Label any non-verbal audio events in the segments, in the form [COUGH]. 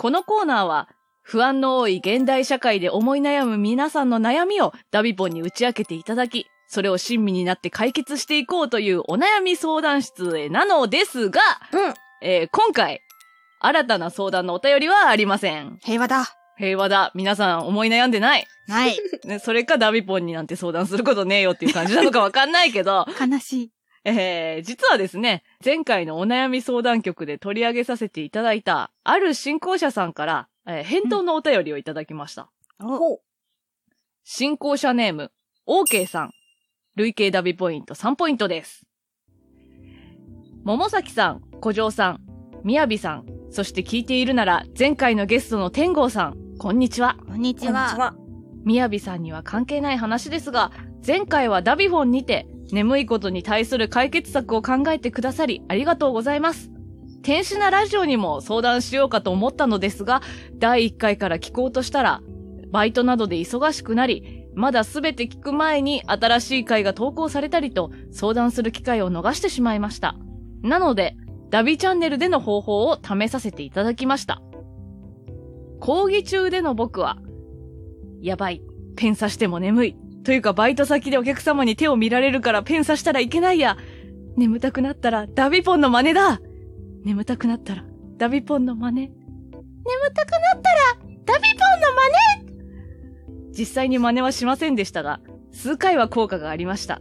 このコーナーは、不安の多い現代社会で思い悩む皆さんの悩みをダビポンに打ち明けていただき、それを親身になって解決していこうというお悩み相談室へなのですが、うん。えー今回、新たな相談のお便りはありません。平和だ。平和だ。皆さん思い悩んでない。ない。[LAUGHS] ね、それかダビポンになんて相談することねえよっていう感じなのかわかんないけど、悲しい。えー、実はですね、前回のお悩み相談局で取り上げさせていただいた、ある進行者さんから、えー返答のお便りをいただきました。う。進行者ネーム、OK さん。累計ダビポイント3ポイントです。桃崎さん、小城さん、みやびさん、そして聞いているなら、前回のゲストの天狗さん、こんにちは。こんにち。は。みやびさんには関係ない話ですが、前回はダビフォンにて、眠いことに対する解決策を考えてくださり、ありがとうございます。天使なラジオにも相談しようかと思ったのですが、第1回から聞こうとしたら、バイトなどで忙しくなり、まだすべて聞く前に新しい回が投稿されたりと、相談する機会を逃してしまいました。なので、ダビチャンネルでの方法を試させていただきました。講義中での僕は、やばい。ペン刺しても眠い。というか、バイト先でお客様に手を見られるからペン刺したらいけないや。眠たくなったらダビポンの真似だ。眠たくなったらダビポンの真似。眠たくなったらダビポンの真似実際に真似はしませんでしたが、数回は効果がありました。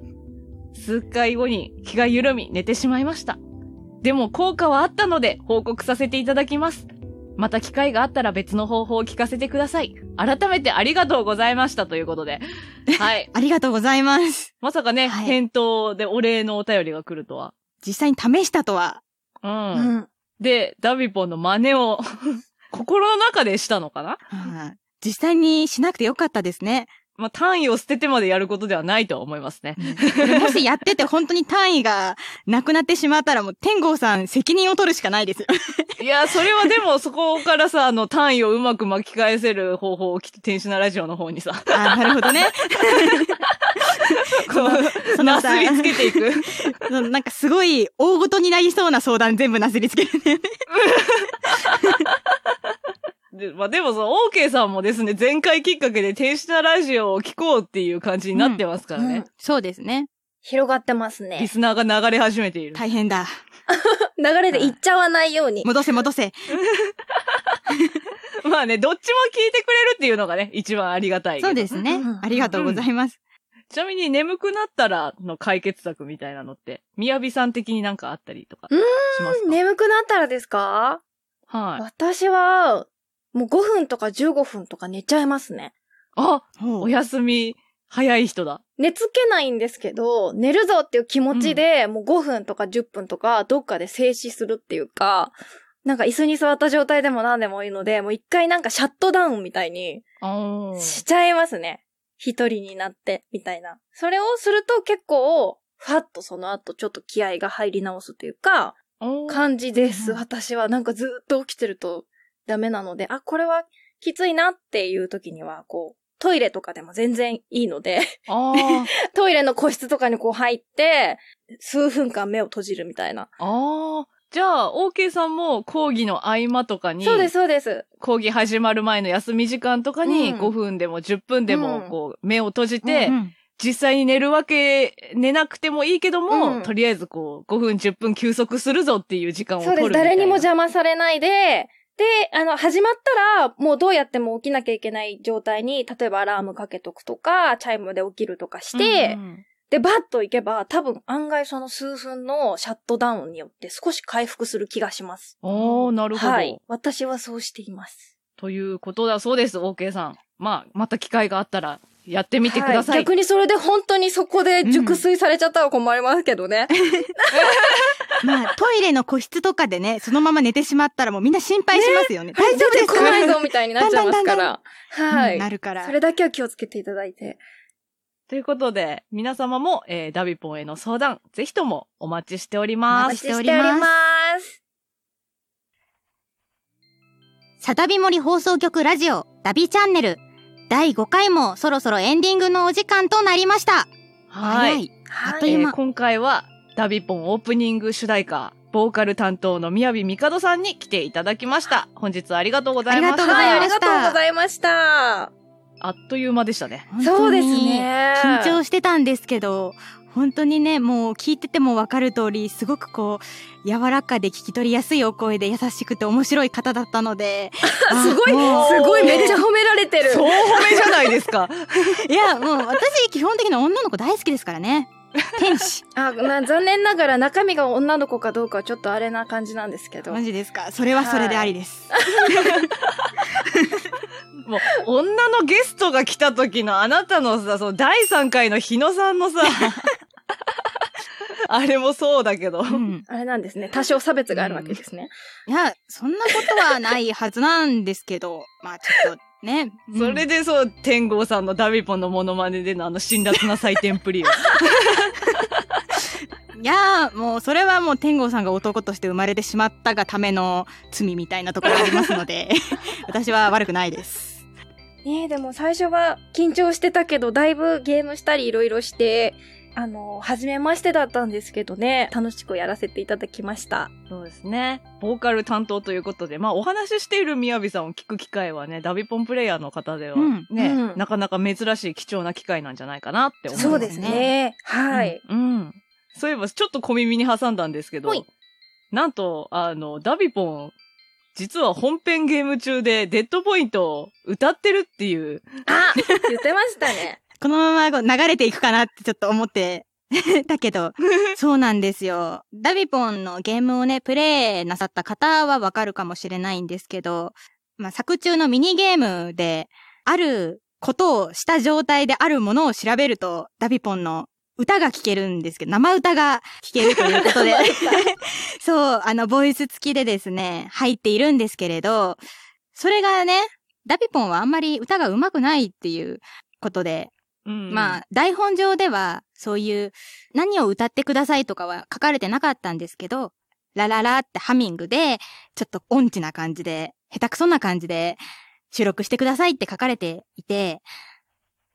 数回後に気が緩み寝てしまいました。でも効果はあったので報告させていただきます。また機会があったら別の方法を聞かせてください。改めてありがとうございましたということで。はい。ありがとうございます。まさかね、はい返答でお礼のお便りが来るとは。実際に試したとは。うん。うん。で、ダビポンの真似を [LAUGHS] 心の中でしたのかな？はい実際にしなくてよかったですね。まあ、単位を捨ててまでやることではないとは思いますね。これもしやってて本当に単位がなくなってしまったらもう天狗さん責任を取るしかないですよ。[LAUGHS] いや、それはでもそこからさ、あの、単位をうまく巻き返せる方法をきっと天使なラジオの方にさ、あなるほどね。[LAUGHS] こう、そのさなすりつけていく。[LAUGHS] なんかすごい大ごとになりそうな相談全部なすりつけるね。で、まあ、でもその、OK さんもですね、前回きっかけで天使なラジオを聞こうっていう感じになってますからね。うんそうですね。広がってますリね。スナーが流れ始めている。大変だ。[LAUGHS] 流れで行っちゃわないように。戻せ戻せ。[LAUGHS] まあね、どっちも聞いてくれるっていうのがね、一番ありがたい。そうですねうん。ありがとうございます。ちなみに眠くなったらの解決策みたいなのって、みやびさん的になんかあったりとかうーんしますか？眠くなったらですか？はい。私は、もう5分とか15分とか寝ちゃいますね。あ、お休み早い人だ。寝つけないんですけど、寝るぞっていう気持ちで、もう5分とか10分とか、どっかで静止するっていうか、なんか椅子に座った状態でも何でもいいので、もう一回なんかシャットダウンみたいにしちゃいますね。一人になって、みたいな。それをすると結構、ファッとその後ちょっと気合が入り直すというか、感じです。うん私はなんかずっと起きてるとダメなので、あ、これはきついなっていう時には、こう、トイレとかでも全然いいので。[LAUGHS] トイレの個室とかにこう入って、数分間目を閉じるみたいな。あー。じゃあ、OK さんも講義の合間とかに、そうです、そうです。講義始まる前の休み時間とかにうん5分でも10分でもうんこう目を閉じて、うん実際に寝るわけ、寝なくてもいいけども、うんとりあえずこう5分10分休息するぞっていう時間をそうです。取るみたいな。誰にも邪魔されないで、で、あの、始まったら、もうどうやっても起きなきゃいけない状態に、例えばアラームかけとくとか、チャイムで起きるとかして、うんうんで、バッと行けば、多分案外その数分のシャットダウンによって少し回復する気がします。おー、なるほど。はい。私はそうしています。ということだそうです、OK さん。まあ、また機会があったら、やってみてください。は逆にそれで本当にそこで熟睡されちゃったら困りますけどね。[LAUGHS] まあ、トイレの個室とかでね、そのまま寝てしまったらもうみんな心配しますよね。大丈夫ですか？出てこないぞみたいになっちゃいますから。はうんい。なるから。それだけは気をつけていただいて。ということで、皆様も、えーダビポンへの相談、ぜひともお待ちしておりおます。待ちしております。サタビモリ放送局ラジオ、ダビチャンネル。第5回もそろそろエンディングのお時間となりました。はい。あっという間。えー今回は、ダビポンオープニング主題歌、ボーカル担当の宮城みかどさんに来ていただきました。本日はありがとうございました。はい、ありがとうございましたありがとうございました。あっという間でしたね。そうですね。緊張してたんですけど、本当にね、もう聞いててもわかる通り、すごくこう、柔らかで聞き取りやすいお声で優しくて面白い方だったので。[LAUGHS] すごい、あすごい、めっちゃ褒められてる。そう褒めじゃないですか。[LAUGHS] いや、もう私基本的に女の子大好きですからね。天使。あ、まあ、残念ながら中身が女の子かどうかはちょっとあれな感じなんですけど。マジですかそれはそれでありです。もう、女のゲストが来た時のあなたのさ、その第3回の日野さんのさ、[LAUGHS] [LAUGHS] あれもそうだけど。うん。あれなんですね。多少差別があるわけですね。いや、そんなことはないはずなんですけど、[LAUGHS] まあちょっとね。うんそれでそう、天狗さんのダビポンのモノマネでのあの辛辣な採点プリを。[LAUGHS] いやーもうそれはもう天狗さんが男として生まれてしまったがための罪みたいなところありますので、私は悪くないです。ねえ、でも最初は緊張してたけど、だいぶゲームしたりいろいろして、あの、初めましてだったんですけどね、楽しくやらせていただきました。そうですね。ボーカル担当ということで、まあお話ししている宮城さんを聞く機会はね、ダビポンプレイヤーの方ではうんね、うんなかなか珍しい貴重な機会なんじゃないかなって思います。そうですね。はい。うん。うんそういえば、ちょっと小耳に挟んだんですけどなんと、あの、ダビポン、実は本編ゲーム中でデッドポイントを歌ってるっていう。あ言ってましたね。このまま流れていくかなってちょっと思って [LAUGHS] だけど、[LAUGHS] そうなんですよ。ダビポンのゲームをね、プレイなさった方はわかるかもしれないんですけど、まあ、作中のミニゲームで、あることをした状態であるものを調べると、ダビポンの歌が聴けるんですけど、生歌が聴けるということで、[LAUGHS] そう、あの、ボイス付きでですね、入っているんですけれど、それがね、ダビポンはあんまり歌が上手くないっていうことで、うんまあ、台本上では、そういう、何を歌ってくださいとかは書かれてなかったんですけど、ラララってハミングで、ちょっと音痴な感じで、下手くそな感じで、収録してくださいって書かれていて、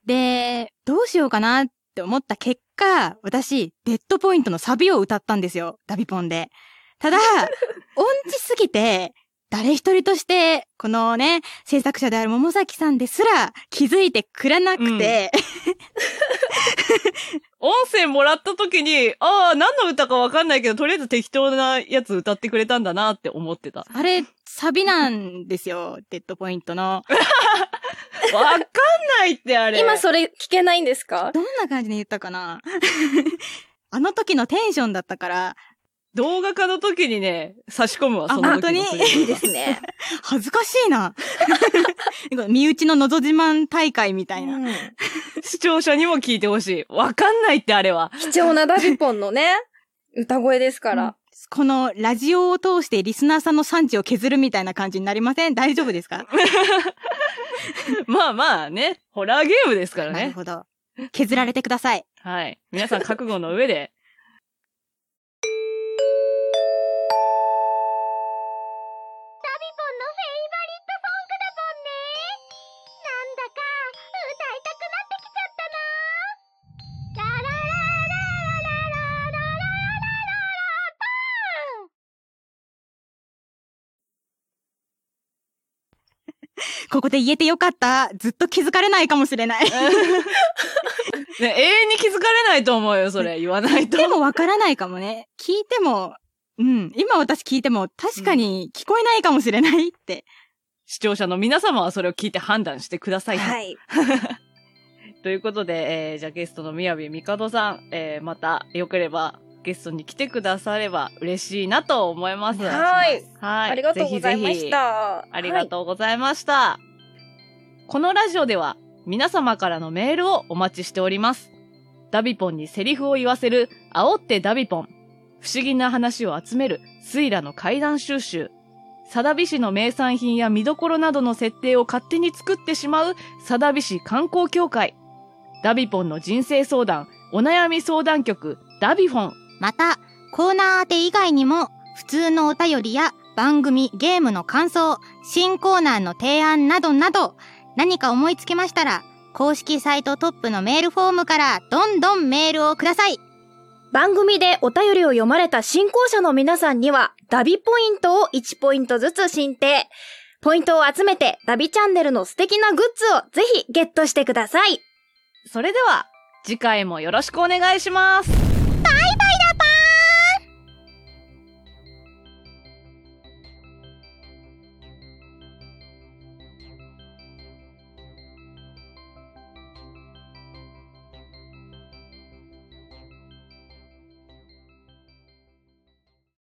で、どうしようかなって思った結果、私、デッドポイントのサビを歌ったんですよ、ダビポンで。ただ、[LAUGHS] 音痴すぎて、誰一人として、このね、制作者である桃崎さんですら気づいてくれなくて、[LAUGHS] 音声もらった時に、ああ、何の歌かわかんないけど、とりあえず適当なやつ歌ってくれたんだなって思ってた。わあれ、サビなんですよ、デッドポイントの。[LAUGHS] かんないってあれ。今それ聞けないんですか？どんな感じで言ったかな？[LAUGHS] あの時のテンションだったから、動画化の時にね、差し込むわ、その時本当に？いいですね。恥ずかしいな。[LAUGHS] 身内ののぞ自慢大会みたいな。うん視聴者にも聞いてほしい。わかんないってあれは。貴重なダビポンのね、[LAUGHS] 歌声ですから。このラジオを通してリスナーさんの産地を削るみたいな感じになりません？大丈夫ですか、[LAUGHS] まあまあね、ホラーゲームですからね。なるほど。削られてください。はい。皆さん覚悟の上で。ここで言えてよかった。ずっと気づかれないかもしれない。[LAUGHS] ね、永遠に気づかれないと思うよ、それ。言わないと。でもわからないかもね。聞いても、うん。今私聞いても確かに聞こえないかもしれないって。視聴者の皆様はそれを聞いて判断してくださいと。はい。[LAUGHS] ということで、えー、じゃあゲストの宮部みかどさん、えー、またよければゲストに来てくだされば嬉しいなと思います。はい。はい。ありがとうございました。ありがとうございました。このラジオでは皆様からのメールをお待ちしております。ダビポンにセリフを言わせる煽ってダビポン。不思議な話を集めるスイラの怪談収集。サダビ市の名産品や見どころなどの設定を勝手に作ってしまうサダビ市観光協会。ダビポンの人生相談、お悩み相談局、ダビフォン。また、コーナー宛て以外にも、普通のお便りや番組、ゲームの感想、新コーナーの提案などなど、何か思いつきましたら、公式サイトトップのメールフォームからどんどんメールをください。番組でお便りを読まれた進行者の皆さんには、ダビポイントを1ポイントずつ申請。ポイントを集めて、ダビチャンネルの素敵なグッズをぜひゲットしてください。それでは、次回もよろしくお願いします。